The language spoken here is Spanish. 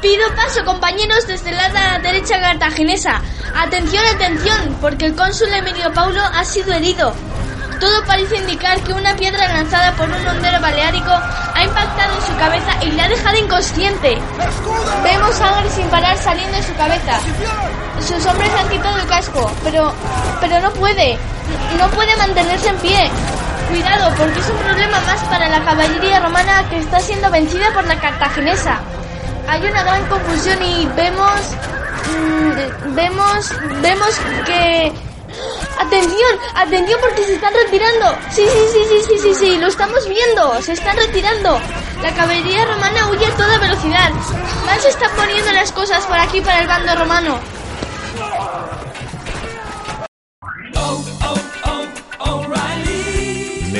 Pido paso, compañeros, desde la derecha cartaginesa. Atención, atención, porque el cónsul Emilio Paulo ha sido herido. Todo parece indicar que una piedra lanzada por un hondero baleárico ha impactado en su cabeza y le ha dejado inconsciente. Vemos sangre sin parar saliendo de su cabeza. Sus hombres han quitado el casco, pero, pero no puede. No puede mantenerse en pie. Cuidado, porque es un problema más para la caballería romana que está siendo vencida por la cartaginesa. Hay una gran confusión y vemos, mm, vemos, vemos que Atención, atención porque se están retirando. Sí, sí, sí, sí, sí, sí, sí, lo estamos viendo. Se están retirando. La caballería romana huye a toda velocidad. Mal se están poniendo las cosas por aquí para el bando romano.